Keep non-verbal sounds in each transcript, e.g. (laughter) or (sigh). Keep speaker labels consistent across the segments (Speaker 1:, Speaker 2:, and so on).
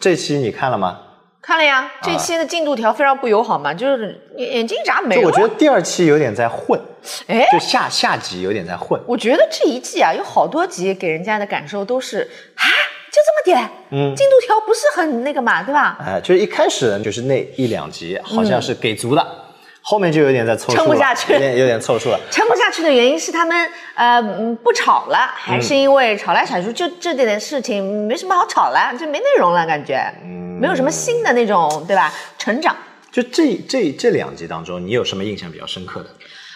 Speaker 1: 这期你看了吗？
Speaker 2: 看了呀，这期的进度条非常不友好嘛，就是眼眼睛眨没了。
Speaker 1: 就我觉得第二期有点在混，
Speaker 2: 哎，
Speaker 1: 就下下集有点在混。
Speaker 2: 我觉得这一季啊，有好多集给人家的感受都是啊，就这么点，嗯，进度条不是很那个嘛，对吧？
Speaker 1: 哎，就是一开始就是那一两集好像是给足的，后面就有点在凑数，
Speaker 2: 撑不下去
Speaker 1: 有点有点凑数了。
Speaker 2: 撑不下去的原因是他们呃嗯不吵了，还是因为吵来吵去就这点事情没什么好吵了，就没内容了，感觉，没有什么新的那种，对吧？成长。
Speaker 1: 就这这这两集当中，你有什么印象比较深刻的？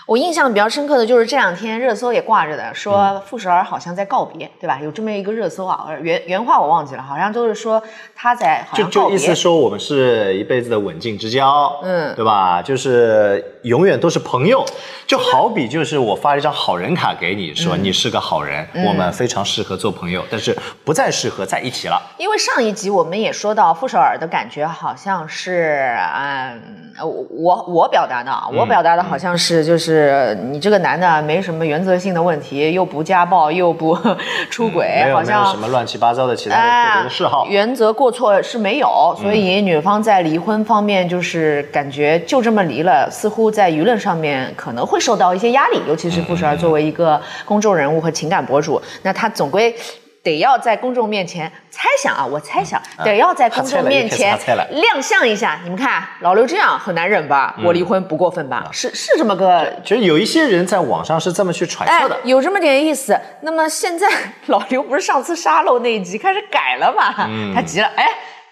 Speaker 2: 我印象比较深刻的就是这两天热搜也挂着的，说傅首尔好像在告别，对吧？有这么一个热搜啊，呃原原话我忘记了，好像就是说他在好
Speaker 1: 就。就意思说我们是一辈子的刎颈之交，
Speaker 2: 嗯
Speaker 1: 对吧？就是永远都是朋友，就好比就是我发了一张好人卡给你，说
Speaker 2: 嗯
Speaker 1: 你是个好人，我们非常适合做朋友，但是不再适合在一起了。
Speaker 2: 因为上一集我们也说到傅首尔的感觉好像是，嗯，呃我我表达的我表达的好像是就是你这个男的没什么原则性的问题，又不家暴，又不 (laughs) 出轨，好像
Speaker 1: 有什么乱七八糟的其他的嗜好。
Speaker 2: 哎原则过错是没有，所以女方在离婚方面就是感觉就这么离了，似乎在舆论上面可能会受到一些压力，尤其是傅首尔作为一个公众人物和情感博主，那他总归。得要在公众面前猜想啊，我猜想得要在公众面前亮相一下。你们看老刘这样很难忍吧？我离婚不过分吧？是是这么个
Speaker 1: 其实有一些人在网上是这么去揣
Speaker 2: 哎
Speaker 1: 测的，，
Speaker 2: 有这么点意思。那么现在 (laughs) 老刘不是上次沙漏那一集开始改了吗？他急了，哎，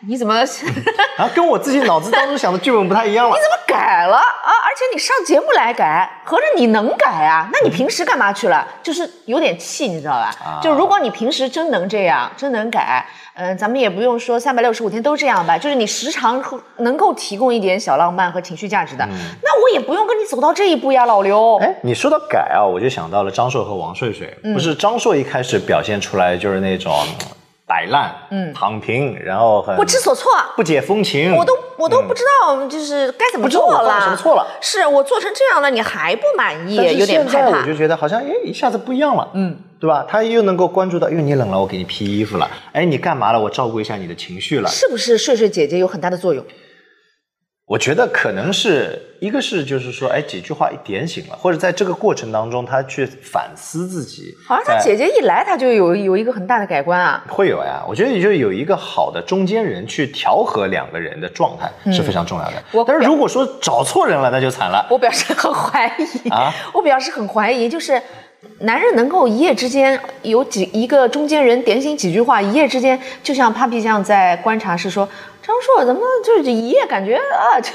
Speaker 2: 你怎么你怎么
Speaker 1: 然后跟我自己脑子当中想的剧本不太一样了。
Speaker 2: 你怎么改了啊？而且你上节目来改，合着你能改啊？那你平时干嘛去了？就是有点气，你知道吧？
Speaker 1: 啊
Speaker 2: 就如果你平时真能这样，真能改。嗯，咱们也不用说三百六十五天都这样吧，就是你时常能够提供一点小浪漫和情绪价值的，那我也不用跟你走到这一步呀，老刘。
Speaker 1: 哎，你说到改啊，我就想到了张硕和王睡睡。不是张硕一开始表现出来就是那种嗯摆烂，嗯，躺平，然后很
Speaker 2: 不知所措，
Speaker 1: 不解风情。
Speaker 2: 我都我都不知道，就是该怎么做了。
Speaker 1: 嗯什么错了
Speaker 2: 是我做成这样了，你还不满意，有点害怕
Speaker 1: 现在我就。觉得好像哎一下子不一样了，嗯，对吧？他又能够关注到，因为你冷了，我给你披衣服了，哎，你干嘛了？我照顾一下你的情绪了。
Speaker 2: 是不是睡睡姐姐有很大的作用？
Speaker 1: 我觉得可能是一个是就是说，哎，几句话一点醒了，或者在这个过程当中，他去反思自己。
Speaker 2: 好像他姐姐一来，他就有有一个很大的改观啊。
Speaker 1: 会有呀，我觉得也就有一个好的中间人去调和两个人的状态是非常重要的。但是如果说找错人了，那就惨了。
Speaker 2: 我表示很怀疑
Speaker 1: 啊 (laughs)
Speaker 2: 我表示很怀疑，就是男人能够一夜之间有几一个中间人点醒几句话，一夜之间就像 Papi 酱在观察是说，张硕怎么就是一夜感觉啊，就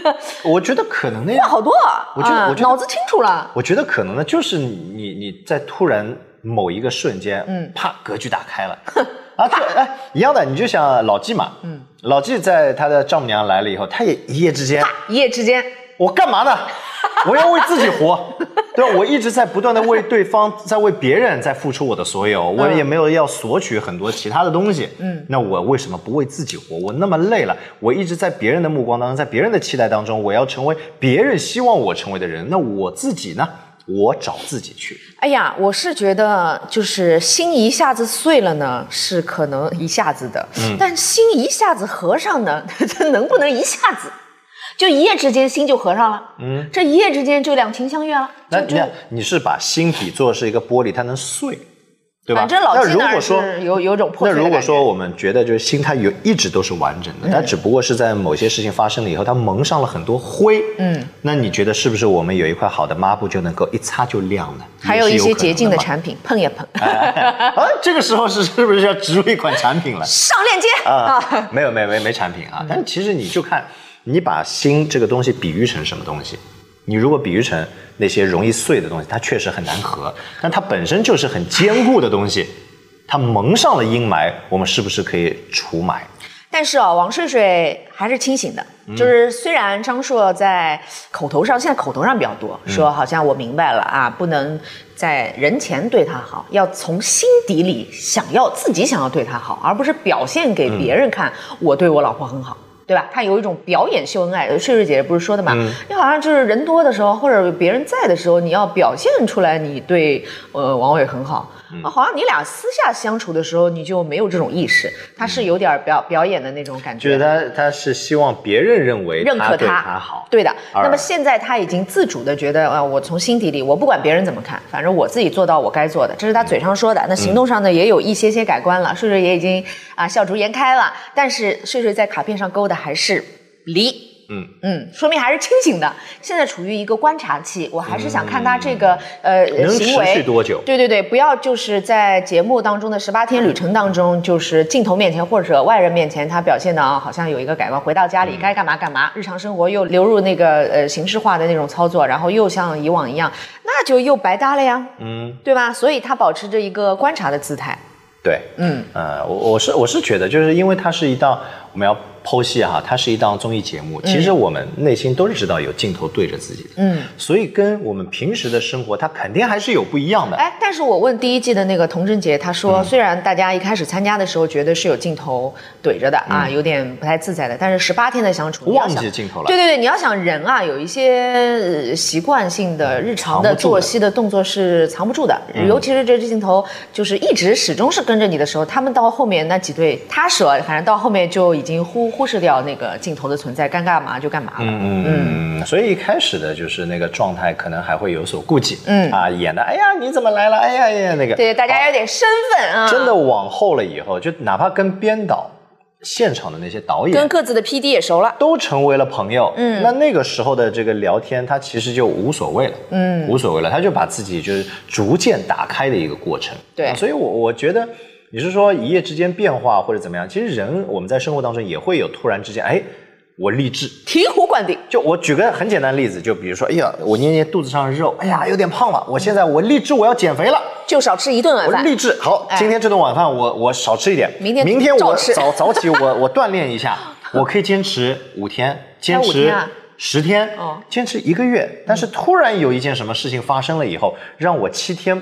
Speaker 2: (laughs)
Speaker 1: 我觉得可能呢，
Speaker 2: 话好多啊，
Speaker 1: 我觉得
Speaker 2: 啊
Speaker 1: 我觉得
Speaker 2: 脑子清楚了。
Speaker 1: 我觉得可能呢，就是你你你在突然某一个瞬间，嗯，啪，格局打开了。(laughs) 啊，就哎，一样的，你就像老纪嘛，嗯，老纪在他的丈母娘来了以后，他也一夜之间，
Speaker 2: 一夜之间，
Speaker 1: 我干嘛呢？(laughs) 我要为自己活，(laughs) 对吧？我一直在不断的为对方，在为别人在付出我的所有，我也没有要索取很多其他的东西。嗯，那我为什么不为自己活？我那么累了，我一直在别人的目光当中，在别人的期待当中，我要成为别人希望我成为的人。那我自己呢？我找自己去。
Speaker 2: 哎呀，我是觉得就是心一下子碎了呢，是可能一下子的，
Speaker 1: 嗯
Speaker 2: 但心一下子合上呢，(laughs) 这能不能一下子就一夜之间心就合上了？嗯，这一夜之间就两情相悦了。
Speaker 1: 那你看，你是把心比作是一个玻璃，它能碎，对吧？
Speaker 2: 反正老
Speaker 1: 那如果说
Speaker 2: 是有有种破
Speaker 1: 那如果说我们觉得就是心它有一直都是完整的，它只不过是在某些事情发生了以后，它蒙上了很多灰。嗯，那你觉得是不是我们有一块好的抹布就能够一擦就亮呢？
Speaker 2: 还有一些洁净的产品，碰也碰，
Speaker 1: 啊，这个时候是是不是要植入一款产品了？
Speaker 2: 上链接
Speaker 1: 啊
Speaker 2: 啊，，
Speaker 1: 没有没有没没产品啊，但其实你就看你把心这个东西比喻成什么东西，你如果比喻成那些容易碎的东西，它确实很难合，但它本身就是很坚固的东西，它蒙上了阴霾，我们是不是可以除霾？
Speaker 2: 但是啊，王睡睡还是清醒的，
Speaker 1: 嗯。
Speaker 2: 就是虽然张硕在口头上，现在口头上比较多，
Speaker 1: 嗯。
Speaker 2: 说好像我明白了啊，不能在人前对他好，要从心底里想要自己想要对他好，而不是表现给别人看，我对我老婆很好。对吧？他有一种表演秀恩爱，睡睡姐姐不是说的嘛？
Speaker 1: 嗯
Speaker 2: 你好像就是人多的时候，或者别人在的时候，你要表现出来你对呃王伟很好。啊，好像你俩私下相处的时候，你就没有这种意识，他是有点表表演的那种感觉。
Speaker 1: 就是他他是希望别人认为
Speaker 2: 认可他，
Speaker 1: 他好。
Speaker 2: 对的。那么现在他已经自主的觉得，啊，我从心底里，我不管别人怎么看，反正我自己做到我该做的，这是他嘴上说的。那行动上呢，也有一些些改观了，睡睡也已经啊笑逐颜开了。但是睡睡在卡片上勾的还是离。
Speaker 1: 嗯。
Speaker 2: 嗯，说明还是清醒的。现在处于一个观察期，我还是想看他这个、呃
Speaker 1: 能
Speaker 2: 行为
Speaker 1: 持续多久？
Speaker 2: 对对对，不要就是在节目当中的十八天旅程当中，就是镜头面前或者外人面前，他表现的啊好像有一个改观，回到家里该干嘛干嘛，日常生活又流入那个呃形式化的那种操作，然后又像以往一样，那就又白搭了呀，
Speaker 1: 嗯，
Speaker 2: 对吧？所以他保持着一个观察的姿态。
Speaker 1: 对，
Speaker 2: 嗯，
Speaker 1: 呃，我我是我是觉得，就是因为它是一档我们要剖析哈，它是一档综艺节目，其实我们内心都是知道有镜头对着自己的，
Speaker 2: 嗯，
Speaker 1: 所以跟我们平时的生活，它肯定还是有不一样的。
Speaker 2: 哎，但是我问第一季的那个童贞杰，他
Speaker 1: 嗯。
Speaker 2: 说，虽然大家一开始参加的时候觉得是有镜头怼着的啊，有点不太自在的，但是十八天的相处，
Speaker 1: 忘记镜头了。
Speaker 2: 对对对，你要想人啊，有一些呃习惯性的、日常的作息的动作是藏不住的，尤其是这支镜头就是一直始终是跟着你的时候，他们到后面那几对，他说反正到后面就已经忽忽视掉那个镜头的存在，该干嘛就干嘛了。
Speaker 1: 嗯嗯，所以一开始的就是那个状态，可能还会有所顾忌，嗯。啊，演的，哎呀，你怎么来了？哎呀呀，那个，
Speaker 2: 对，大家有点身份啊，
Speaker 1: 真的往后了以后，就哪怕跟编导、现场的那些导演
Speaker 2: 跟各自的 PD 也熟了。
Speaker 1: 都成为了朋友，嗯，那那个时候的这个聊天，他其实就无所谓了，嗯，无所谓了，他就把自己就是逐渐打开的一个过程，
Speaker 2: 对。
Speaker 1: 啊所以我我觉得你是说一夜之间变化或者怎么样，其实人我们在生活当中也会有突然之间，哎，我励志，
Speaker 2: 醍醐灌顶。
Speaker 1: 就我举个很简单的例子，就比如说，哎呀，我捏捏肚子上的肉，哎呀，有点胖了，我现在我励志我要减肥了。
Speaker 2: 就少吃一顿晚饭。
Speaker 1: 我励志好，
Speaker 2: 哎
Speaker 1: 今天这顿晚饭我我少吃一点，
Speaker 2: 明天
Speaker 1: 明天我
Speaker 2: 吃
Speaker 1: 早早起我 (laughs) 我锻炼一下，我可以坚持五天，坚持十天
Speaker 2: 哦，
Speaker 1: 坚持一个月。但是突然有一件什么事情发生了以后，让我七天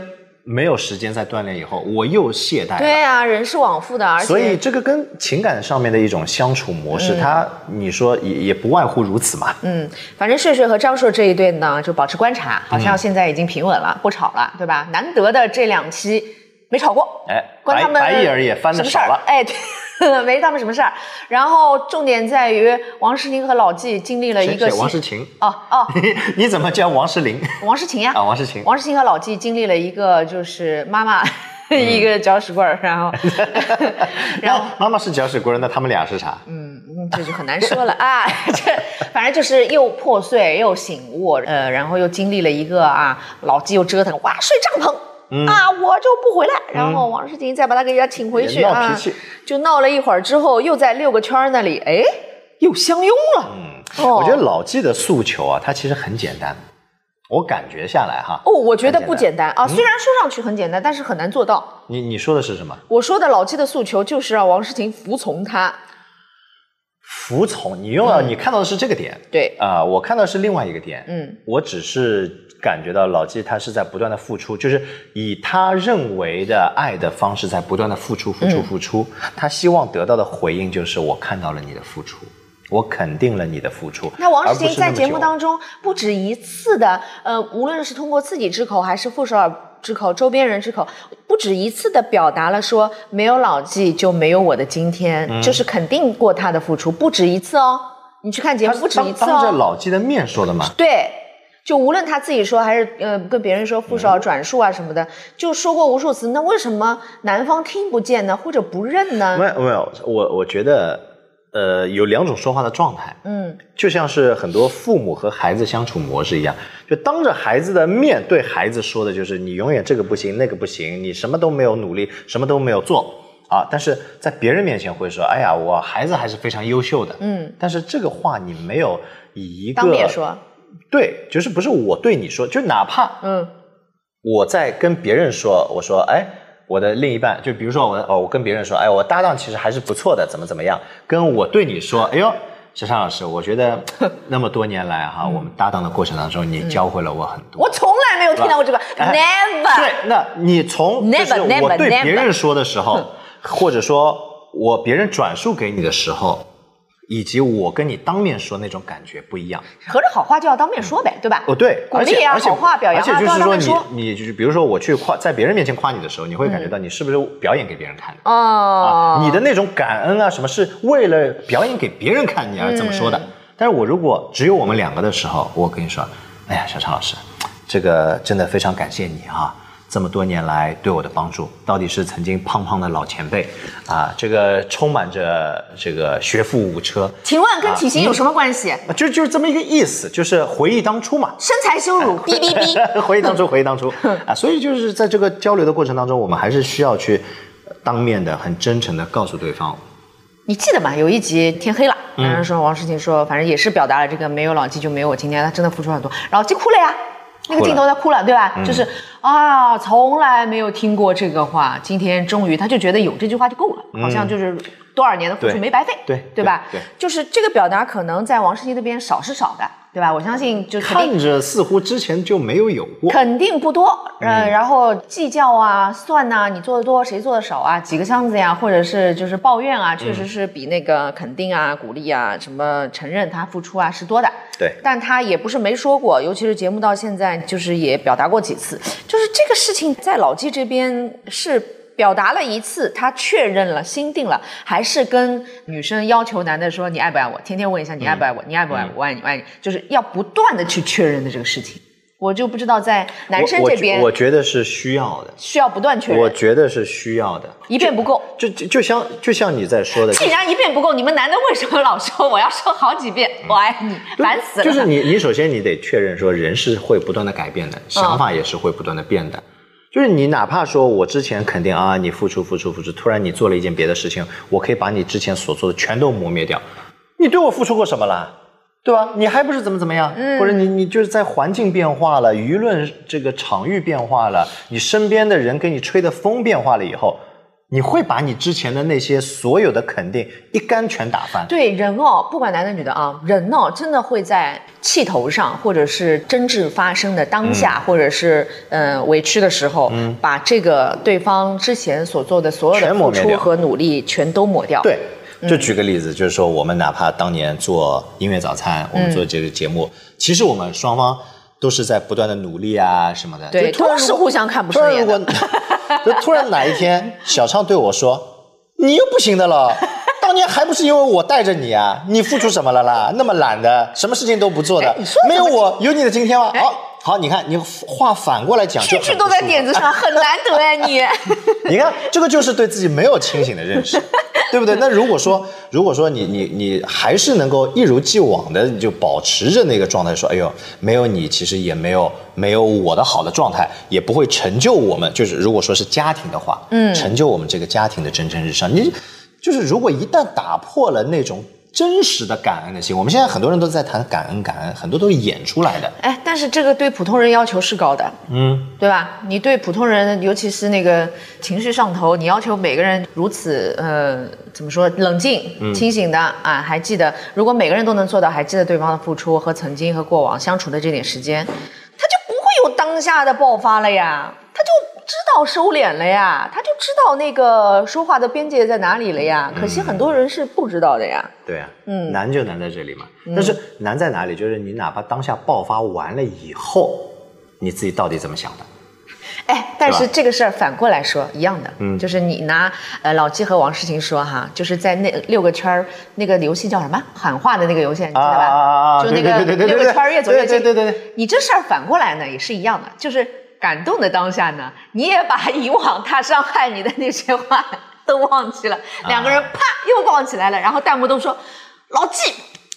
Speaker 1: 没有时间再锻炼以后，我又懈怠了。
Speaker 2: 对啊，人是往复的，而且
Speaker 1: 所以这个跟情感上面的一种相处模式，它你说也也不外乎如此嘛。
Speaker 2: 嗯，反正睡睡和张硕这一对呢，就保持观察，好像现在已经平稳了，不吵了，对吧？难得的这两期没吵过，
Speaker 1: 哎，
Speaker 2: 关他们
Speaker 1: 白白眼儿也翻的少了。
Speaker 2: 哎，对，(laughs) 没他们什么事儿。然后重点在于王诗龄和老纪经历了一个
Speaker 1: 王
Speaker 2: 新
Speaker 1: 诗琴，
Speaker 2: 哦哦，(laughs)
Speaker 1: 你怎么叫王诗龄？
Speaker 2: 王诗琴呀，
Speaker 1: 啊，王诗琴。
Speaker 2: 王诗琴和老纪经历了一个就是妈妈。(laughs) 一个搅屎棍儿，然后，然后
Speaker 1: 妈妈是搅屎棍儿，那他们俩是啥？
Speaker 2: 嗯，这就很难说了啊。这反正就是又破碎又醒悟，呃，然后又经历了一个啊，老纪又折腾，哇，睡帐篷。
Speaker 1: 嗯
Speaker 2: 啊，我就不回来。然后王诗婷再把他给人家请回去啊就闹了一会儿之后，又在六个圈儿那里，哎，又相拥了。嗯，哦
Speaker 1: 我觉得老纪的诉求啊，他其实很简单。我感觉下来哈，
Speaker 2: 哦，我觉得不简
Speaker 1: 单。
Speaker 2: 单啊。虽然说上去很简单，但是很难做到。
Speaker 1: 你你说的是什么？
Speaker 2: 我说的老纪的诉求就是让王诗婷服从他。
Speaker 1: 服从？你用了，你看到的是这个点。
Speaker 2: 对，
Speaker 1: 啊、我看到的是另外一个点。
Speaker 2: 嗯，
Speaker 1: 我只是感觉到老纪他是在不断的付出，就是以他认为的爱的方式在不断的付出、付
Speaker 2: 嗯
Speaker 1: 出、付出。他希望得到的回应就是我看到了你的付出，我肯定了你的付出。
Speaker 2: 那王诗婷在节目当中不止一次的，呃，无论是通过自己之口还是傅首尔之口、周边人之口，不止一次的表达了说，没有老纪就没有我的今天，
Speaker 1: 嗯
Speaker 2: 就是肯定过他的付出，不止一次哦。你去看节目，不止一次
Speaker 1: 当当着
Speaker 2: 哦。
Speaker 1: 老纪的面说的嘛。
Speaker 2: 对，就无论他自己说还是呃跟别人说傅首尔转述啊什么的，就说过无数次。那为什么男方听不见呢，或者不认呢？
Speaker 1: 没有没有，我我觉得，呃，有两种说话的状态，
Speaker 2: 嗯，
Speaker 1: 就像是很多父母和孩子相处模式一样，就当着孩子的面对孩子说的就是你永远这个不行那个不行，你什么都没有努力，什么都没有做。啊。但是在别人面前会说，哎呀，我孩子还是非常优秀的，
Speaker 2: 嗯。
Speaker 1: 但是这个话你没有以一个
Speaker 2: 当面说，
Speaker 1: 对，就是不是我对你说，就哪怕
Speaker 2: 嗯。
Speaker 1: 我在跟别人说，我说，哎，我的另一半，就比如说我，哦，我跟别人说，哎，我搭档其实还是不错的，怎么怎么样？跟我对你说，哎呦，小尚老师，我觉得那么多年来哈，(laughs) 我们搭档的过程当中，你教会了我很多。
Speaker 2: 我从来没有听到过这个
Speaker 1: 哎
Speaker 2: ，never。
Speaker 1: 对，那你从就是我对别人说的时候，或者说我别人转述给你的时候，以及我跟你当面说那种感觉不一样。
Speaker 2: 合着好话就要当面说呗，对吧？
Speaker 1: 哦，对，
Speaker 2: 鼓励啊，
Speaker 1: 而且
Speaker 2: 好话表扬啊，
Speaker 1: 而且就是说你
Speaker 2: 说。
Speaker 1: 你就是比如说我去夸在别人面前夸你的时候，你会感觉到你是不是表演给别人看的。
Speaker 2: 哦
Speaker 1: 啊，，你的那种感恩啊，什么是为了表演给别人看你而这么说的？
Speaker 2: 嗯
Speaker 1: 但是我如果只有我们两个的时候，我跟你说，哎呀，小常老师，这个真的非常感谢你啊，这么多年来对我的帮助，到底是曾经胖胖的老前辈啊，这个充满着这个学富五车，
Speaker 2: 请问跟体型有什么关系？
Speaker 1: 啊就就是这么一个意思，就是回忆当初嘛。
Speaker 2: 身材羞辱，哔哔哔。
Speaker 1: 回忆当初，(laughs) 回忆当初啊，所以就是在这个交流的过程当中，我们还是需要去当面的、很真诚的告诉对方，
Speaker 2: 你记得吗？有一集天黑了，
Speaker 1: 嗯
Speaker 2: 然后说王诗晴说，反正也是表达了这个没有老纪就没有我今天，他真的付出很多。老纪哭了呀，那个镜头他哭了，对吧？
Speaker 1: 嗯。
Speaker 2: 就是啊，从来没有听过这个话，今天终于他就觉得有这句话就够了，好像就是多少年的付出没白费，
Speaker 1: 对
Speaker 2: 对吧？
Speaker 1: 对对。
Speaker 2: 就是这个表达可能在王诗琪那边少是少的，对吧？我相信就
Speaker 1: 看着似乎之前就没有有过。
Speaker 2: 肯定不多，嗯，然后计较啊、算呐、你做的多，谁做的少啊，几个箱子呀，或者是就是抱怨啊，确实是比那个肯定啊、鼓励啊、什么承认他付出啊是多的。
Speaker 1: 对
Speaker 2: 但他也不是没说过，尤其是节目到现在，就是也表达过几次，就是这个事情在老纪这边是。表达了一次，他确认了、心定了，还是跟女生要求男的说你爱不爱我，天天问一下你爱不爱我，你爱不爱我，我爱你，我爱你，就是要不断的去确认的这个事情。我就不知道在男生这边
Speaker 1: 我我觉得是需要的，
Speaker 2: 需要不断确认我，
Speaker 1: 觉得是需要的。
Speaker 2: 一遍不够。
Speaker 1: 就就就像就像你在说的，
Speaker 2: 既然一遍不够，你们男的为什么老说我要说好几遍我爱你？烦死了！
Speaker 1: 就是你你首先你得确认说人是会不断的改变的，想法也是会不断的变的。就是你哪怕说我之前肯定啊，你付出付出付出，突然你做了一件别的事情，我可以把你之前所做的全都磨灭掉。你对我付出过什么啦？对吧？你还不是怎么怎么样？或者你你就是在环境变化了，舆论这个场域变化了，你身边的人给你吹的风变化了以后，你会把你之前的那些所有的肯定一竿全打翻。
Speaker 2: 对人哦，不管男的女的啊，人哦，真的会在气头上，或者是争执发生的当
Speaker 1: 嗯。
Speaker 2: 下，或者是呃委屈的时候，把这个对方之前所做的所有的付出和努力全都抹掉。
Speaker 1: 对，就举个例子，就是说我们哪怕当年做音乐早餐，我们做这个节目，其实我们双方都是在不断的努力啊什么的。
Speaker 2: 对
Speaker 1: 就突然
Speaker 2: 都是互相看不
Speaker 1: 突然如果
Speaker 2: 顺眼，
Speaker 1: 就突然哪一天小畅对我说：“你又不行的了。(laughs) ”当年还不是因为我带着你啊？你付出什么了啦？那么懒的，什么事情都不做的没有我有你的今天吗？好，好，你看你话反过来讲，就
Speaker 2: 句句都在点子上，很难得哎你。(laughs)
Speaker 1: 你看，这个就是对自己没有清醒的认识，(laughs) 对不对？那如果说，如果说你你你还是能够一如既往的就保持着那个状态，说，哎呦，没有你，其实也没有没有我的好的状态，也不会成就我们。就是如果说是家庭的话，嗯，成就我们这个家庭的蒸蒸日上。你就是如果一旦打破了那种真实的感恩的心，我们现在很多人都在谈感恩，感恩很多都是演出来的。
Speaker 2: 哎，但是这个对普通人要求是高的，
Speaker 1: 嗯，
Speaker 2: 对吧？你对普通人，尤其是那个情绪上头，你要求每个人如此呃，怎么说，冷静、清醒的啊，还记得，如果每个人都能做到，还记得对方的付出和曾经和过往相处的这点时间，他就不会有当下的爆发了呀，他就知道收敛了呀，他就知道那个说话的边界在哪里了呀。可惜很多人是不知道的呀。
Speaker 1: 对啊，嗯，难就难在这里嘛。但是难在哪里？就是你哪怕当下爆发完了以后，你自己到底怎么想的？
Speaker 2: 哎，但是这个事儿反过来说一样的，嗯，就是你拿呃老纪和王诗晴说哈，就是在那六个圈儿那个游戏叫什么喊话的那个游戏，你知道吧？
Speaker 1: 啊啊啊啊
Speaker 2: 就那个六个圈儿越走越近。
Speaker 1: 对对对对对
Speaker 2: 你这事儿反过来呢也是一样的，就是感动的当下呢，你也把以往他伤害你的那些话都忘记了，
Speaker 1: 啊
Speaker 2: 两个人啪又抱起来了，然后弹幕都说老纪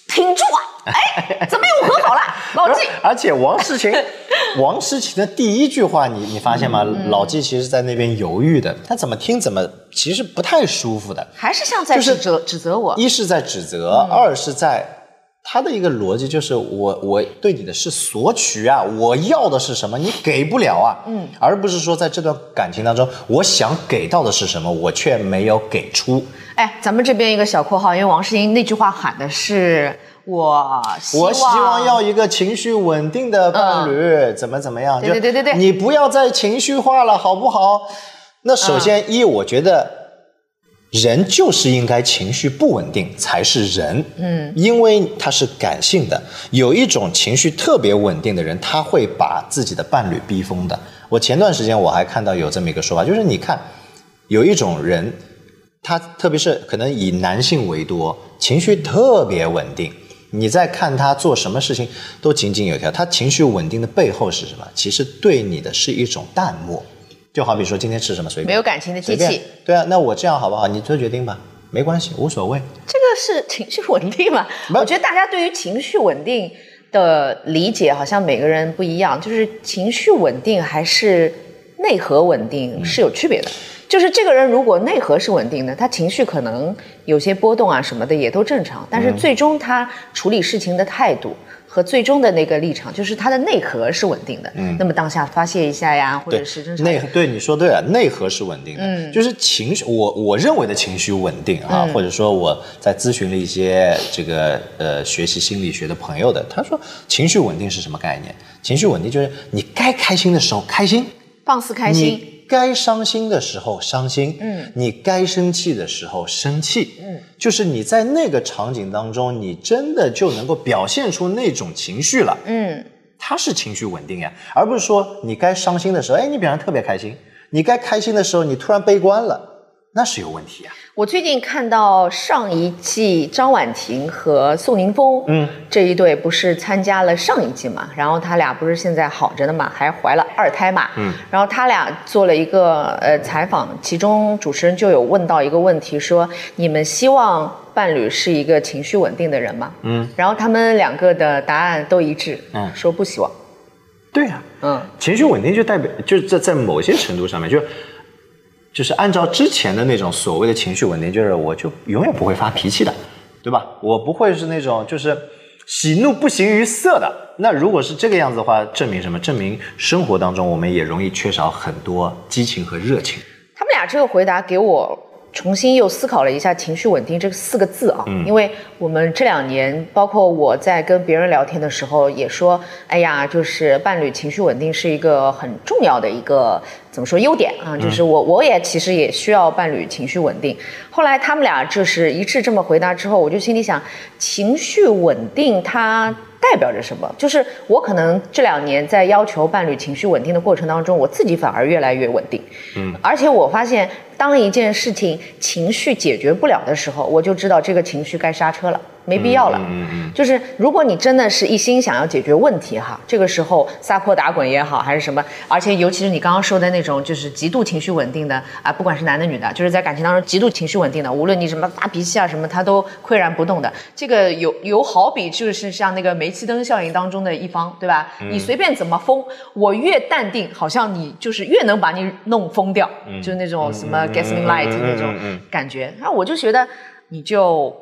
Speaker 2: 挺住啊，(laughs) 哎，怎么又和好了？老纪。(laughs)
Speaker 1: 而且王诗晴，(laughs) 王诗晴的第一句话你，你发现吗？
Speaker 2: 嗯
Speaker 1: 老纪其实在那边犹豫的，他怎么听怎么其实不太舒服的。
Speaker 2: 还是像在
Speaker 1: 就是
Speaker 2: 指责指责我，
Speaker 1: 一是在指责，二是在他的一个逻辑就是我我对你的是索取啊，我要的是什么，你给不了啊，嗯，而不是说在这段感情当中，我想给到的是什么，我却没有给出。
Speaker 2: 哎，咱们这边一个小括号，因为王诗英那句话喊的是我希望，
Speaker 1: 我希望要一个情绪稳定的伴侣，怎么怎么样？
Speaker 2: 对对对对对
Speaker 1: 你不要再情绪化了，好不好？那首先一，我觉得人就是应该情绪不稳定才是人，嗯，因为他是感性的。有一种情绪特别稳定的人，他会把自己的伴侣逼疯的。我前段时间我还看到有这么一个说法，就是你看，有一种人，他特别是可能以男性为多，情绪特别稳定。你在看他做什么事情都井井有条，他情绪稳定的背后是什么？其实对你的是一种淡漠。就好比说今天吃什么随便，
Speaker 2: 没有感情的机器，
Speaker 1: 对啊，那我这样好不好？你做决定吧，没关系，无所谓。
Speaker 2: 这个是情绪稳定嘛？
Speaker 1: 没
Speaker 2: 我觉得大家对于情绪稳定的理解好像每个人不一样，就是情绪稳定还是内核稳定是有区别的。就是这个人如果内核是稳定的，他情绪可能有些波动啊什么的也都正常，但是最终他处理事情的态度。和最终的那个立场，就是他的内核是稳定的。嗯，那么当下发泄一下呀，或者是正常
Speaker 1: 内对你说对了，内核是稳定的，嗯，就是情绪，我我认为的情绪稳定啊，或者说我在咨询了一些这个呃学习心理学的朋友的，他说情绪稳定是什么概念？情绪稳定就是你该开心的时候开心，
Speaker 2: 放肆开心，
Speaker 1: 你该伤心的时候伤心，嗯，你该生气的时候生气，嗯，就是你在那个场景当中，你真的就能够表现出那种情绪了，
Speaker 2: 嗯，
Speaker 1: 他是情绪稳定呀，而不是说你该伤心的时候，哎，你表现特别开心；你该开心的时候，你突然悲观了，那是有问题啊。
Speaker 2: 我最近看到上一季张婉婷和宋宁峰，嗯，这一对不是参加了上一季嘛，然后他俩不是现在好着呢嘛，还怀了二胎嘛，嗯，然后他俩做了一个呃采访，其中主持人就有问到一个问题，说你们希望伴侣是一个情绪稳定的人吗？嗯，然后他们两个的答案都一致，嗯，说不希望。
Speaker 1: 对呀、
Speaker 2: 嗯，
Speaker 1: 情绪稳定就代表就是在在某些程度上面，就就是按照之前的那种所谓的情绪稳定，就是我就永远不会发脾气的，对吧？我不会是那种就是喜怒不形于色的。那如果是这个样子的话，证明什么？证明生活当中我们也容易缺少很多激情和热情。
Speaker 2: 他们俩这个回答给我重新又思考了一下“情绪稳定”这四个字啊，因为我们这两年，包括我在跟别人聊天的时候，也说，哎呀，就是伴侣情绪稳定是一个很重要的一个怎么说优点啊，就是我我也其实也需要伴侣情绪稳定。后来他们俩就是一致这么回答之后，我就心里想，情绪稳定它。代表着什么？就是我可能这两年在要求伴侣情绪稳定的过程当中，我自己反而越来越稳定。嗯，而且我发现，当一件事情情绪解决不了的时候，我就知道这个情绪该刹车了，没必要了。嗯嗯。就是如果你真的是一心想要解决问题哈，这个时候撒泼打滚也好，还是什么，而且尤其是你刚刚说的那种，就是极度情绪稳定的啊，不管是男的女的，就是在感情当中极度情绪稳定的，无论你什么发脾气啊什么，他都岿然不动的。这个有有好比就是像那个煤气灯效应当中的一方，对吧？你随便怎么疯，我越淡定，好像你就是越能把你弄疯掉，就是那种什么 gasoline light 那种感觉。那我就觉得你就。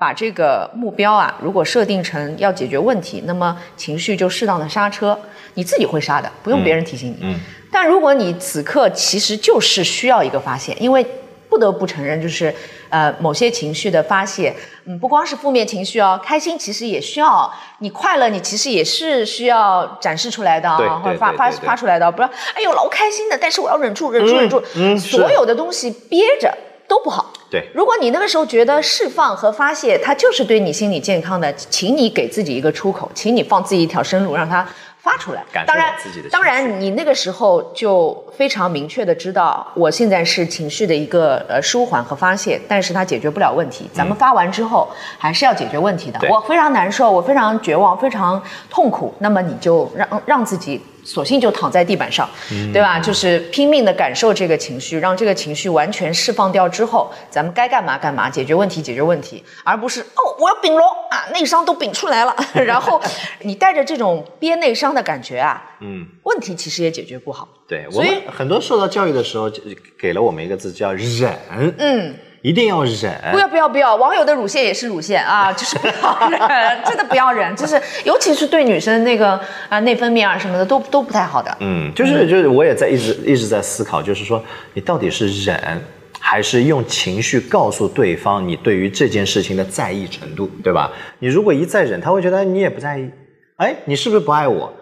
Speaker 2: 把这个目标啊，如果设定成要解决问题，那么情绪就适当的刹车，你自己会刹的，不用别人提醒你。嗯。但如果你此刻其实就是需要一个发泄，因为不得不承认，就是呃某些情绪的发泄，嗯，不光是负面情绪哦，开心其实也需要，你快乐你其实也是需要展示出来的啊，或者发发发出来的，不要哎呦老开心的，但是我要忍住忍住忍住，
Speaker 1: 嗯，
Speaker 2: 所有的东西憋着都不好。
Speaker 1: 对，
Speaker 2: 如果你那个时候觉得释放和发泄，它就是对你心理健康的，请你给自己一个出口，请你放自己一条生路，让它发出来。当然当然你那个时候就非常明确的知道，我现在是情绪的一个呃舒缓和发泄，但是它解决不了问题。咱们发完之后还是要解决问题的。
Speaker 1: 对
Speaker 2: 我非常难受，我非常绝望，非常痛苦，那么你就让让自己。索性就躺在地板上，对吧？就是拼命的感受这个情绪，让这个情绪完全释放掉之后，咱们该干嘛干嘛，解决问题解决问题，而不是哦，我要丙龙啊，内伤都丙出来了，(laughs) 然后你带着这种憋内伤的感觉啊，
Speaker 1: 嗯，
Speaker 2: 问题其实也解决不好。
Speaker 1: 对我
Speaker 2: 所以
Speaker 1: 们很多受到教育的时候，就给了我们一个字叫忍，
Speaker 2: 嗯，
Speaker 1: 一定要忍。
Speaker 2: 不要不要不要，网友的乳腺也是乳腺啊，(laughs) 就是不要忍，真的不要忍，就是尤其是对女生那个啊内分泌啊什么的都都不太好的。
Speaker 1: 嗯，就是就是，我也在一直一直在思考，就是说你到底是忍，还是用情绪告诉对方你对于这件事情的在意程度，对吧？你如果一再忍，他会觉得你也不在意，哎，你是不是不爱我？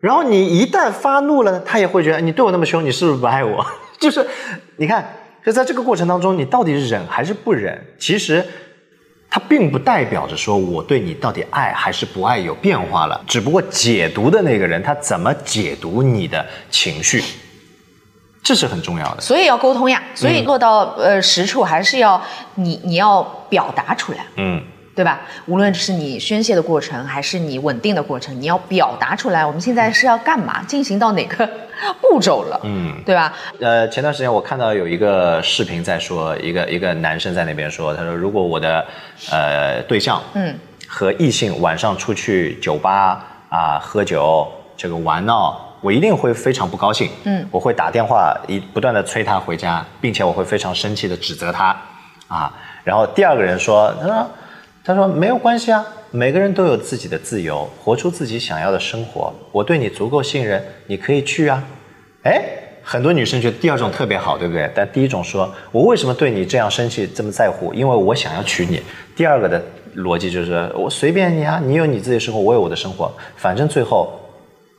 Speaker 1: 然后你一旦发怒了呢，他也会觉得你对我那么凶，你是不是不爱我？(laughs) 就是你看，就在这个过程当中，你到底忍还是不忍？其实。它并不代表着说我对你到底爱还是不爱有变化了，只不过解读的那个人他怎么解读你的情绪，这是很重要的。
Speaker 2: 所以要沟通呀，所以落到呃实处还是要你你要表达出来，嗯，对吧？无论是你宣泄的过程，还是你稳定的过程，你要表达出来。我们现在是要干嘛？进行到哪个？步骤了，嗯，对吧？
Speaker 1: 呃，前段时间我看到有一个视频在说，一个一个男生在那边说，他说如果我的呃对象，嗯，和异性晚上出去酒吧啊喝酒这个玩闹，我一定会非常不高兴，嗯，我会打电话一不断的催他回家，并且我会非常生气的指责他，啊，然后第二个人说，他说他说没有关系啊。每个人都有自己的自由，活出自己想要的生活。我对你足够信任，你可以去啊。哎，很多女生觉得第二种特别好，对不对？但第一种说，我为什么对你这样生气，这么在乎？因为我想要娶你。第二个的逻辑就是，我随便你啊，你有你自己的生活，我有我的生活，反正最后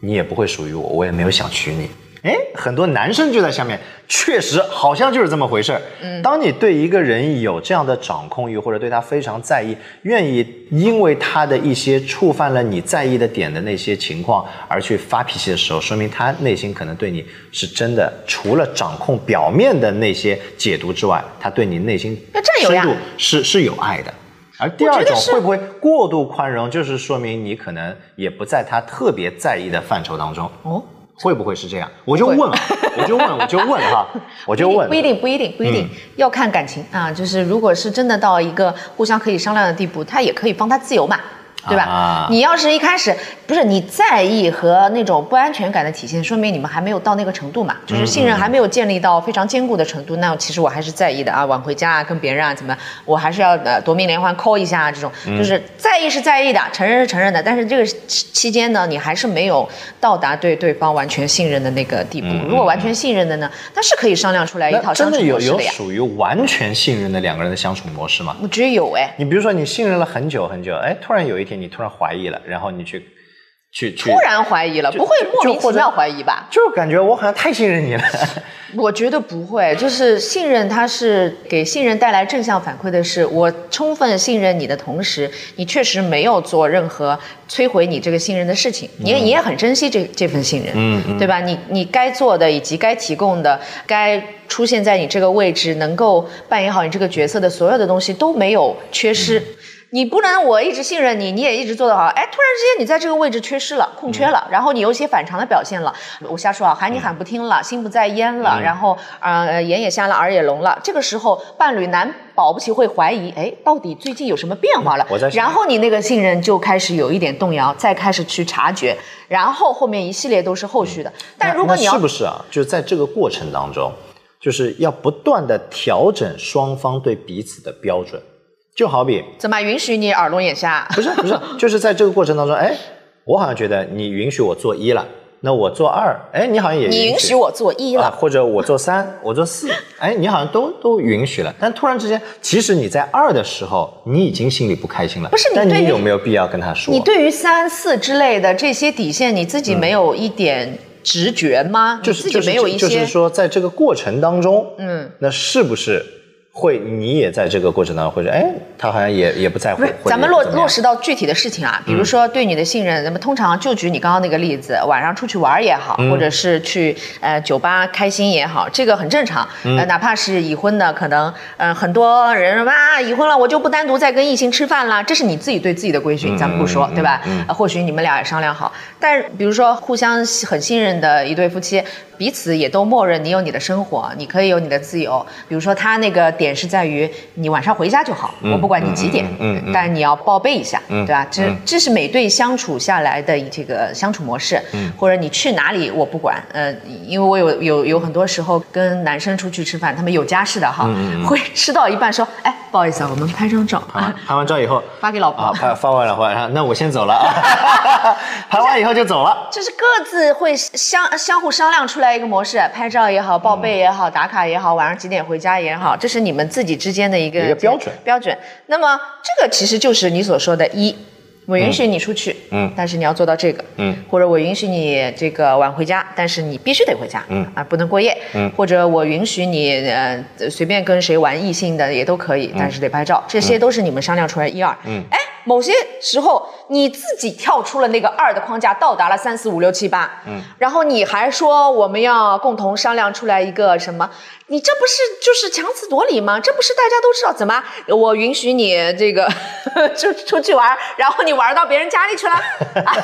Speaker 1: 你也不会属于我，我也没有想娶你。哎，很多男生就在下面，确实好像就是这么回事儿。嗯，当你对一个人有这样的掌控欲，或者对他非常在意，愿意因为他的一些触犯了你在意的点的那些情况而去发脾气的时候，说明他内心可能对你是真的，除了掌控表面的那些解读之外，他对你内心深度是是有爱的。而第二种会不会过度宽容，就是说明你可能也不在他特别在意的范畴当中。哦。会不会是这样？我就问，我就问，我就问哈，(laughs) 我就问。
Speaker 2: 不一定，不一定，不一定，要看感情啊。就是如果是真的到一个互相可以商量的地步，他也可以放他自由嘛。对吧？你要是一开始不是你在意和那种不安全感的体现，说明你们还没有到那个程度嘛，就是信任还没有建立到非常坚固的程度。那其实我还是在意的啊，晚回家啊，跟别人啊怎么，我还是要呃夺命连环 call 一下啊，这种就是在意是在意的，承认是承认的，但是这个期间呢，你还是没有到达对对方完全信任的那个地步。如果完全信任的呢，那是可以商量出来一套相处模式
Speaker 1: 的呀。属于完全信任的两个人的相处模式吗？
Speaker 2: 我觉得有哎。
Speaker 1: 你比如说你信任了很久很久，哎，突然有一天。你突然怀疑了，然后你去，去去，
Speaker 2: 突然怀疑了，不会莫名其妙怀疑吧？
Speaker 1: 就感觉我好像太信任你了。(laughs)
Speaker 2: 我觉得不会，就是信任，它是给信任带来正向反馈的是，我充分信任你的同时，你确实没有做任何摧毁你这个信任的事情，你也你也很珍惜这这份信任，嗯，对吧？你你该做的以及该提供的，该出现在你这个位置，能够扮演好你这个角色的所有的东西都没有缺失。你不能，我一直信任你，你也一直做得好。哎，突然之间你在这个位置缺失了，空缺了，然后你有一些反常的表现了。我瞎说啊，喊你喊不听了，心不在焉了，然后呃眼也瞎了，耳也聋了。这个时候伴侣难保不齐会怀疑，哎，到底最近有什么变化了？然后你那个信任就开始有一点动摇，再开始去察觉，然后后面一系列都是后续的。但如果你要
Speaker 1: 是不是啊？就是在这个过程当中，就是要不断的调整双方对彼此的标准。就好比
Speaker 2: 怎么允许你耳聋眼瞎？
Speaker 1: 不是不是，(laughs) 就是在这个过程当中，哎，我好像觉得你允许我做一了，那我做二，哎，你好像也
Speaker 2: 你允许我做一了，
Speaker 1: 或者我做三，(laughs) 我做四，哎，你好像都都允许了。但突然之间，其实你在二的时候，你已经心里不开心了。
Speaker 2: 不是，
Speaker 1: 但你有没有必要跟他说？
Speaker 2: 你对于三四之类的这些底线，你自己没有一点直觉吗？
Speaker 1: 就是
Speaker 2: 自己没有一
Speaker 1: 些，就是说在这个过程当中，嗯，那是不是？会，你也在这个过程当中，或者哎，他好像也也不在乎。
Speaker 2: 咱们落落实到具体的事情啊，比如说对你的信任，那么通常就举你刚刚那个例子，晚上出去玩也好，或者是去呃酒吧开心也好，这个很正常。呃，哪怕是已婚的，可能呃很多人哇，已婚了我就不单独再跟异性吃饭啦，这是你自己对自己的规训，咱们不说，对吧？或许你们俩也商量好，但比如说互相很信任的一对夫妻。彼此也都默认你有你的生活，你可以有你的自由。比如说他那个点是在于你晚上回家就好，我不管你几点，嗯，但你要报备一下，对吧？这这是每对相处下来的这个相处模式。或者你去哪里我不管，呃，因为我有有有很多时候跟男生出去吃饭，他们有家室的哈，会吃到一半说，哎，不好意思啊，我们拍张照。
Speaker 1: 拍完照以后
Speaker 2: 发给老婆。
Speaker 1: 拍发完了后，那我先走了啊。(laughs) 拍完以后就走了。
Speaker 2: 就是各自会相相互商量出来。一个模式，拍照也好，报备也好，打卡也好，晚上几点回家也好，这是你们自己之间的一个
Speaker 1: 一个标准
Speaker 2: 标准。那么这个其实就是你所说的一。我允许你出去，
Speaker 1: 嗯。
Speaker 2: 但是你要做到这个，
Speaker 1: 嗯，
Speaker 2: 或者我允许你这个晚回家，但是你必须得回家，
Speaker 1: 嗯。
Speaker 2: 啊，不能过夜，
Speaker 1: 嗯。
Speaker 2: 或者我允许你呃随便跟谁玩异性的也都可以，但是得拍照，这些都是你们商量出来一二，
Speaker 1: 嗯。
Speaker 2: 哎，某些时候你自己跳出了那个二的框架，到达了三四五六七八，
Speaker 1: 嗯，
Speaker 2: 然后你还说我们要共同商量出来一个什么？你这不是就是强词夺理吗？这不是大家都知道怎么？我允许你这个 (laughs) 就出去玩，然后你玩到别人家里去了，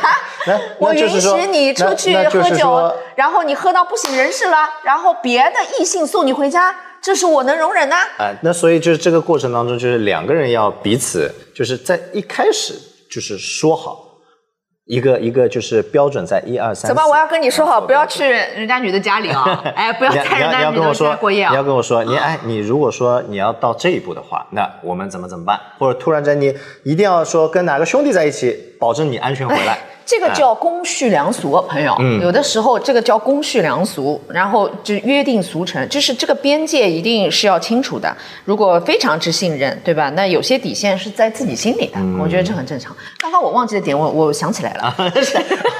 Speaker 2: (laughs) 我允许你出去喝酒，然后你喝到不省人事了，然后别的异性送你回家，这是我能容忍的。
Speaker 1: 啊，那所以就是这个过程当中，就是两个人要彼此就是在一开始就是说好一个一个就是标准在一二三。
Speaker 2: 怎么？我要跟你说好，不要去人家女的家里啊！(laughs) 哎，不要
Speaker 1: 你你要你
Speaker 2: 在人家女的过夜啊！
Speaker 1: 你要跟我说，你哎，你如果说你要到这一步的话，那我们怎么怎么办？或者突然间你一定要说跟哪个兄弟在一起，保证你安全回来。
Speaker 2: 这个叫公序良俗，朋友。
Speaker 1: 嗯
Speaker 2: 有的时候这个叫公序良俗，然后就约定俗成，就是这个边界一定是要清楚的。如果非常之信任，对吧？那有些底线是在自己心里的，
Speaker 1: 嗯
Speaker 2: 我觉得这很正常。刚刚我忘记的点，我我想起来了。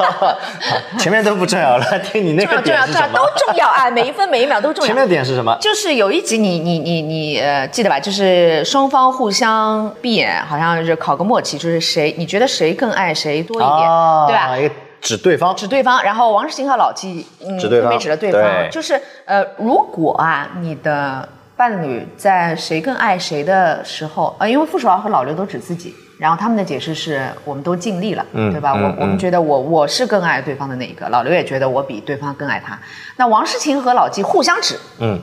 Speaker 2: (laughs)
Speaker 1: 前面都不重要了，听你那个
Speaker 2: 重要？都重要啊，每一分每一秒都重要。
Speaker 1: 前面的点是什么？
Speaker 2: 就是有一集你你你你呃记得吧？就是双方互相闭眼，好像是考个默契，就是谁你觉得谁更爱谁多一点，
Speaker 1: 啊
Speaker 2: 对吧？
Speaker 1: 一个指对方，
Speaker 2: 指对方，然后王诗晴和老纪嗯
Speaker 1: 指对方
Speaker 2: 分别指了对方，
Speaker 1: 对
Speaker 2: 就是呃，如果啊你的伴侣在谁更爱谁的时候，呃，因为傅首尔和老刘都指自己。然后他们的解释是我们都尽力了，
Speaker 1: 嗯
Speaker 2: 对吧？
Speaker 1: 嗯
Speaker 2: 我我们
Speaker 1: 嗯
Speaker 2: 觉得我我是更爱对方的那一个，老刘也觉得我比对方更爱他。那王诗晴和老纪互相指，
Speaker 1: 嗯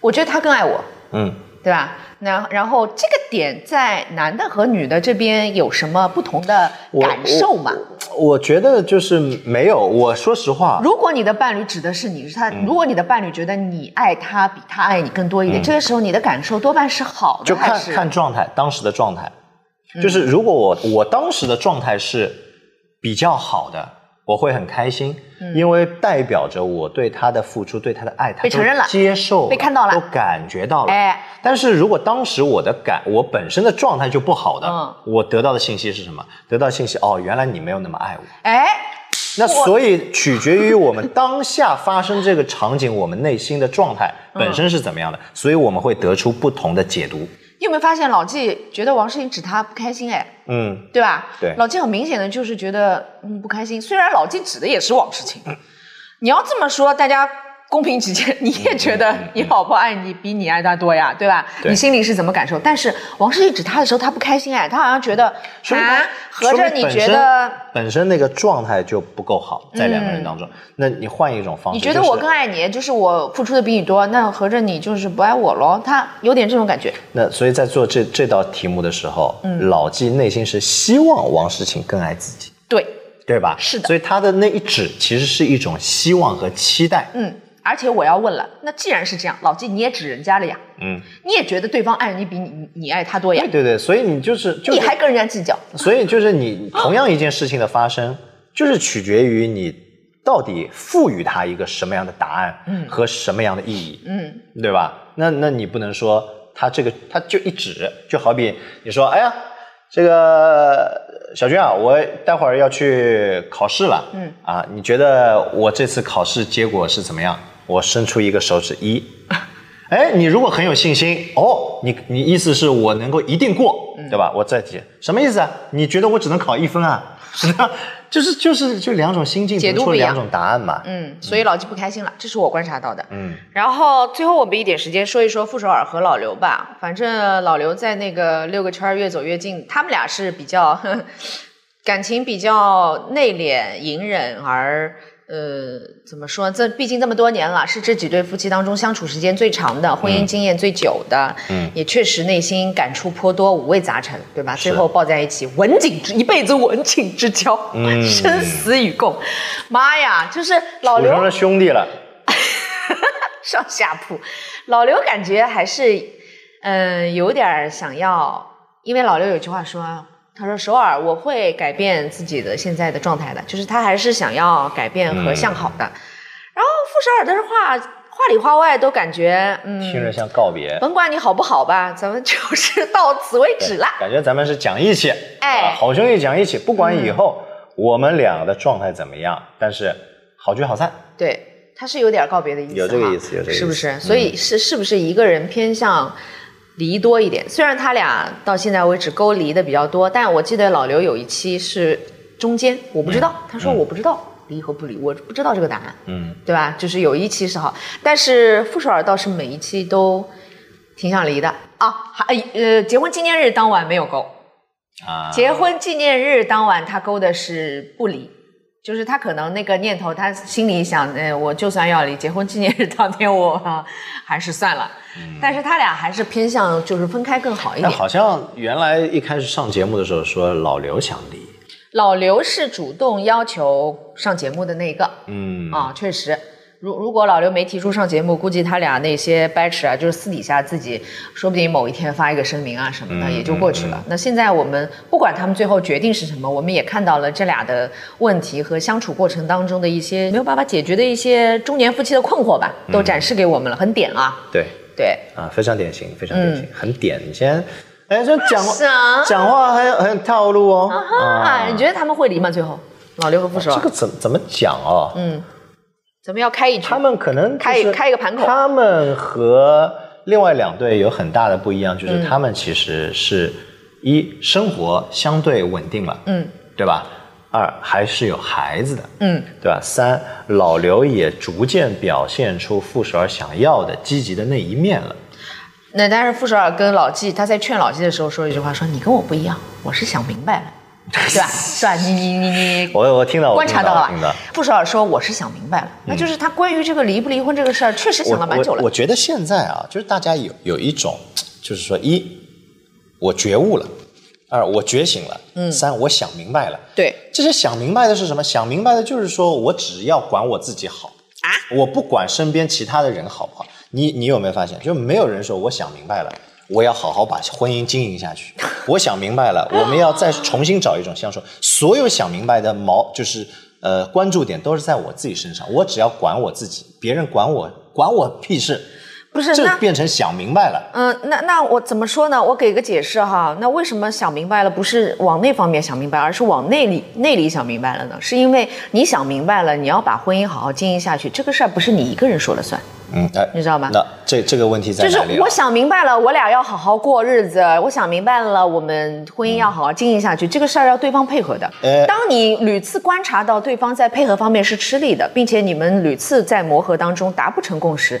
Speaker 2: 我觉得他更爱我，
Speaker 1: 嗯。
Speaker 2: 对吧？那然后这个点在男的和女的这边有什么不同的感受吗？
Speaker 1: 我觉得就是没有。我说实话，
Speaker 2: 如果你的伴侣指的是你，是他，
Speaker 1: 嗯
Speaker 2: 如果你的伴侣觉得你爱他比他爱你更多一点，这个时候你的感受多半是好的，
Speaker 1: 就看看状态，当时的状态。
Speaker 2: 嗯
Speaker 1: 就是如果我我当时的状态是比较好的，我会很开心，因为代表着我对他的付出、对他的爱，他
Speaker 2: 被承认了
Speaker 1: 接受了
Speaker 2: 被看到了
Speaker 1: 都感觉到了。
Speaker 2: 哎，
Speaker 1: 但是如果当时我的感，我本身的状态就不好的，
Speaker 2: 嗯
Speaker 1: 我得到的信息是什么？得到信息哦，原来你没有那么爱我。
Speaker 2: 哎，
Speaker 1: 那所以取决于我们当下发生这个场景，我们内心的状态
Speaker 2: 嗯
Speaker 1: 本身是怎么样的，所以我们会得出不同的解读。
Speaker 2: 你有没有发现老纪觉得王诗龄指他不开心？哎，
Speaker 1: 嗯，
Speaker 2: 对吧？
Speaker 1: 对
Speaker 2: 老纪很明显的就是觉得嗯不开心，虽然老纪指的也是王诗晴，你要这么说，大家。公平起见，你也觉得你老婆爱你比你爱她多呀，对吧？
Speaker 1: 对
Speaker 2: 你心里是怎么感受？但是王诗晴指他的时候，他不开心哎，他好像觉得啊，合着你觉得
Speaker 1: 本身那个状态就不够好，在两个人当中，那你换一种方式，
Speaker 2: 嗯你觉得我更爱你，就是我付出的比你多，那合着你就是不爱我喽？他有点这种感觉。
Speaker 1: 那所以在做这这道题目的时候，
Speaker 2: 嗯
Speaker 1: 老纪内心是希望王诗晴更爱自己，
Speaker 2: 对，
Speaker 1: 对吧？
Speaker 2: 是的
Speaker 1: 所以他的那一指其实是一种希望和期待。
Speaker 2: 嗯，而且我要问了，那既然是这样，老纪你也指人家了呀，
Speaker 1: 嗯，
Speaker 2: 你也觉得对方爱你比你你爱他多呀。
Speaker 1: 对，对对，所以你就是就是
Speaker 2: 你还跟人家计较，
Speaker 1: 所以就是你同样一件事情的发生，就是取决于你到底赋予他一个什么样的答案，
Speaker 2: 嗯。
Speaker 1: 和什么样的意义，
Speaker 2: 嗯，
Speaker 1: 对吧？那那你不能说他这个他就一指，就好比你说，哎呀，这个小军啊，我待会儿要去考试了，
Speaker 2: 嗯。
Speaker 1: 啊，你觉得我这次考试结果是怎么样？我伸出一个手指一。(laughs) 哎，你如果很有信心，哦，你你意思是我能够一定过，
Speaker 2: 嗯
Speaker 1: 对吧？我再提，什么意思啊？你觉得我只能考一分啊？(laughs) 是的，就是就是就两种心境
Speaker 2: 解读
Speaker 1: 两种答案嘛。
Speaker 2: 嗯，所以老纪不开心了，这是我观察到的。
Speaker 1: 嗯
Speaker 2: 然后最后我们一点时间说一说傅首尔和老刘吧。反正老刘在那个六个圈儿越走越近，他们俩是比较呵呵 (laughs) 感情比较内敛、隐忍，而呃怎么说？这毕竟这么多年了，是这几对夫妻当中相处时间最长的，婚姻经验最久的，
Speaker 1: 嗯
Speaker 2: 也确实内心感触颇多，五味杂陈，对吧？最后抱在一起，文景之一辈子文景之交，(laughs)
Speaker 1: 嗯
Speaker 2: 生死与共。妈呀，就是老刘
Speaker 1: 处成了兄弟了。(laughs)
Speaker 2: 上下铺，老刘感觉还是，嗯、有点儿想要，因为老刘有句话说，他说首尔我会改变自己的现在的状态的，就是他还是想要改变和向好的。然后傅首尔的话话里话外都感觉，嗯，
Speaker 1: 听着像告别。
Speaker 2: 甭管你好不好吧，咱们就是 (laughs) 到此为止了。
Speaker 1: 感觉咱们是讲义气，
Speaker 2: 哎
Speaker 1: 啊好兄弟讲义气，不管以后我们俩的状态怎么样，但是好聚好散。
Speaker 2: 对，他是有点告别的意思，
Speaker 1: 有这个意思有这个意思
Speaker 2: 是不是？所以是是不是一个人偏向离多一点？虽然他俩到现在为止勾离的比较多，但我记得老刘有一期是中间，我不知道，他说我不知道离和不离，我不知道这个答案，
Speaker 1: 嗯，
Speaker 2: 对吧？就是有一期是好，但是傅首尔倒是每一期都挺想离的啊，还呃结婚纪念日当晚没有勾。
Speaker 1: 啊，
Speaker 2: 结婚纪念日当晚，他勾的是不离，就是他可能那个念头，他心里想，呃，我就算要离，结婚纪念日当天我、啊还是算了。但是他俩还是偏向就是分开更好一点。
Speaker 1: 但好像原来一开始上节目的时候说老刘想离，
Speaker 2: 老刘是主动要求上节目的那个
Speaker 1: 嗯
Speaker 2: 啊，确实。如如果老刘没提出上节目，估计他俩那些掰扯啊，就是私底下自己，说不定某一天发一个声明啊什么的，
Speaker 1: 嗯
Speaker 2: 也就过去了。那现在我们不管他们最后决定是什么，我们也看到了这俩的问题和相处过程当中的一些没有办法解决的一些中年夫妻的困惑吧，都展示给我们了，很点啊。
Speaker 1: 对
Speaker 2: 对，
Speaker 1: 啊，非常典型，非常典型，很点。你先，哎，这讲话讲话很有很有套路哦。
Speaker 2: 啊，你觉得他们会离吗？最后，老刘和傅首尔，
Speaker 1: 这个怎怎么讲哦？
Speaker 2: 嗯，咱们要开一局
Speaker 1: 他。们可能
Speaker 2: 开
Speaker 1: 就是
Speaker 2: 开一个盘口
Speaker 1: 他们和另外两队有很大的不一样，就是
Speaker 2: 嗯
Speaker 1: 他们其实是一生活相对稳定了，
Speaker 2: 嗯，
Speaker 1: 对吧？二还是有孩子的，
Speaker 2: 嗯，
Speaker 1: 对吧？三老刘也逐渐表现出傅首尔想要的积极的那一面了。
Speaker 2: 那但是傅首尔跟老纪，他在劝老纪的时候说了一句话，说你跟我不一样，我是想明白了，对吧？是吧？你你你你 (laughs)
Speaker 1: 我我听到，我
Speaker 2: 观察到了傅首尔说我是想明白了，那就是他关于这个离不离婚这个事儿，确实想了蛮久了。
Speaker 1: 我觉得现在啊，就是大家有有一种，就是说，一，我觉悟了；二，我觉醒了；嗯，三，我想明白了。
Speaker 2: 对，
Speaker 1: 这些想明白的是什么？想明白的就是说我只要管我自己好
Speaker 2: 啊，
Speaker 1: 我不管身边其他的人好不好。你你有没有发现，就没有人说我想明白了，我要好好把婚姻经营下去。(laughs) 我想明白了，我们要再重新找一种相处。所有想明白的毛就是呃关注点都是在我自己身上，我只要管我自己，别人管我管我屁事。这
Speaker 2: 不是这
Speaker 1: 变成想明白了。
Speaker 2: 嗯，那那我怎么说呢？我给个解释哈。那为什么想明白了，不是往那方面想明白，而是往内里内里想明白了呢？是因为你想明白了，你要把婚姻好好经营下去，这个事儿不是你一个人说了算，
Speaker 1: 嗯，哎，
Speaker 2: 你知道吗？
Speaker 1: 那这这个问题在
Speaker 2: 就是
Speaker 1: 哪里啊？
Speaker 2: 我想明白了，我俩要好好过日子。我想明白了，我们婚姻要好好经营下去，这个事儿要对方配合的。
Speaker 1: 呃
Speaker 2: 当你屡次观察到对方在配合方面是吃力的，并且你们屡次在磨合当中达不成共识，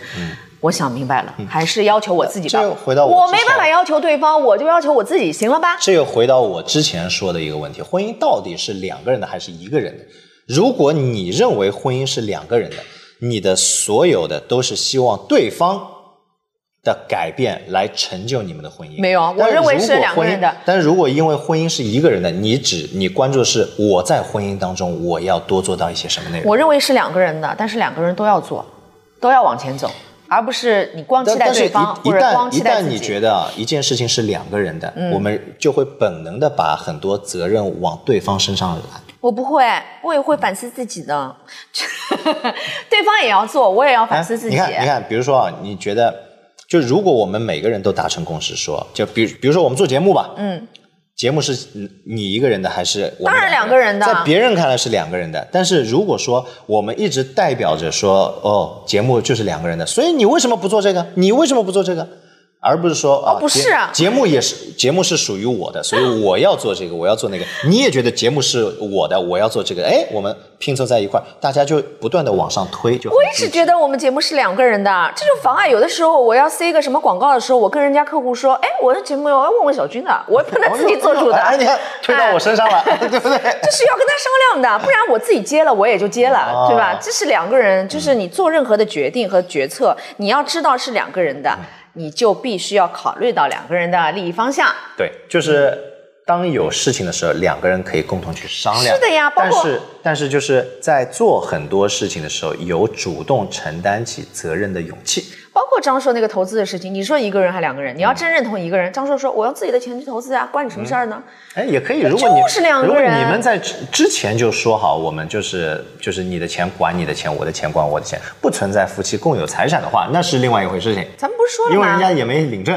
Speaker 2: 我想明白了，还是要求我自己吧。
Speaker 1: 这又回到我
Speaker 2: 我没办法要求对方，我就要求我自己，行了吧？
Speaker 1: 这又回到我之前说的一个问题：婚姻到底是两个人的还是一个人的？如果你认为婚姻是两个人的，你的所有的都是希望对方的改变来成就你们的婚姻。
Speaker 2: 没有我认为是两个人的
Speaker 1: 但是如果因为婚姻是一个人的，你只你关注的是我在婚姻当中我要多做到一些什么内容。
Speaker 2: 我认为是两个人的，但是两个人都要做，都要往前走，而不是你光期待对方
Speaker 1: 一
Speaker 2: 或者光
Speaker 1: 旦一旦你
Speaker 2: 期待自己。嗯
Speaker 1: 觉得啊一件事情是两个人的，我们就会本能的把很多责任往对方身上揽。
Speaker 2: 我不会，我也会反思自己的。(laughs) 对方也要做，我也要反思自己。
Speaker 1: 哎你看，你看，比如说啊，你觉得，就如果我们每个人都达成共识说，就比如比如说我们做节目吧，
Speaker 2: 嗯，
Speaker 1: 节目是你你一个人的还是我们
Speaker 2: 当然两个人的
Speaker 1: 在别人看来是两个人的，但是如果说我们一直代表着说，哦，节目就是两个人的，所以你为什么不做这个？你为什么不做这个？而不是说啊，节
Speaker 2: 不是啊
Speaker 1: 节目也是节目是属于我的，(laughs) 所以我要做这个，我要做那个。你也觉得节目是我的，我要做这个，哎，我们拼凑在一块儿，大家就不断的往上推，就很
Speaker 2: 我一直觉得我们节目是两个人的，这就妨碍有的时候我要塞一个什么广告的时候，我跟人家客户说，哎，我的节目我要问问小军的，我不能自己做主的。
Speaker 1: 哎，你看推到我身上了，(laughs) 对不对？
Speaker 2: 这是要跟他商量的，不然我自己接了我也就接了，
Speaker 1: 哦
Speaker 2: 对吧？这是两个人，就是你做任何的决定和决策，你要知道是两个人的，你就必须要考虑到两个人的利益方向。
Speaker 1: 对，就是当有事情的时候，两个人可以共同去商量。
Speaker 2: 是的呀包括
Speaker 1: 但是但是就是在做很多事情的时候，有主动承担起责任的勇气。
Speaker 2: 包括张硕那个投资的事情，你说一个人还两个人，你要真认同一个人，张硕说我用自己的钱去投资啊，关你什么事儿呢？
Speaker 1: 哎，也可以。如果你
Speaker 2: 就是两个人
Speaker 1: 如果你们在之之前就说好，我们就是就是你的钱管你的钱，我的钱管我的钱，不存在夫妻共有财产的话，那是另外一回事情。
Speaker 2: 咱们不是说了吗？
Speaker 1: 因为人家也没领证，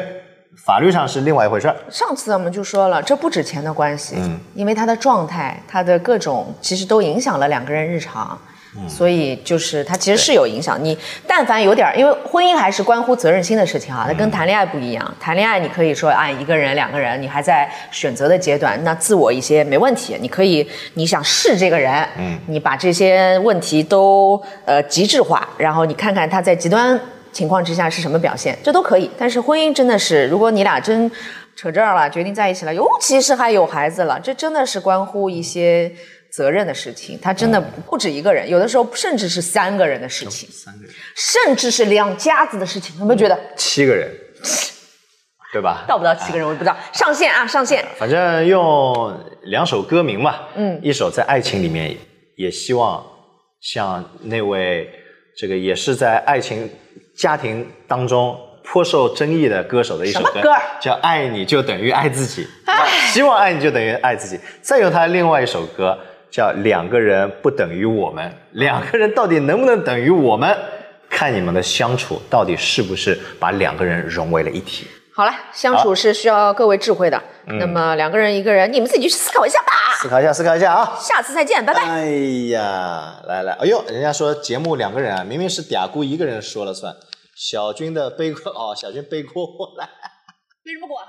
Speaker 1: 法律上是另外一回事儿。
Speaker 2: 上次我们就说了，这不止钱的关系，因为他的状态，他的各种其实都影响了两个人日常。所以就是它其实是有影响。你但凡有点儿，因为婚姻还是关乎责任心的事情啊，它跟谈恋爱不一样。谈恋爱你可以说啊，一个人、两个人，你还在选择的阶段，那自我一些没问题。你可以你想试这个人，嗯，你把这些问题都呃极致化，然后你看看他在极端情况之下是什么表现，这都可以。但是婚姻真的是，如果你俩真扯这儿了，决定在一起了，尤其是还有孩子了，这真的是关乎一些责任的事情。他真的不止一个人，有的时候甚至是三个人的事情，
Speaker 1: 三个人，
Speaker 2: 甚至是两家子的事情。有没有觉得
Speaker 1: 七个人，(laughs) 对吧？
Speaker 2: 到不到七个人？我也不知道。上线啊，上线！
Speaker 1: 反正用两首歌名嘛，嗯，一首在爱情里面，也希望像那位这个也是在爱情家庭当中颇受争议的歌手的一首
Speaker 2: 歌，
Speaker 1: 叫《爱你就等于爱自己》，希望爱你就等于爱自己。再有他另外一首歌叫《两个人不等于我们》，两个人到底能不能等于我们？看你们的相处到底是不是把两个人融为了一体。
Speaker 2: 好了，相处是需要各位智慧的。那么两个人一个人，你们自己去思考一下吧。
Speaker 1: 思考一下，思考一下啊！
Speaker 2: 下次再见，拜拜。
Speaker 1: 哎呀，来来，哎呦，人家说节目两个人啊，明明是嗲姑一个人说了算。小军的背锅哦，小军背锅过来。
Speaker 2: 为什么管？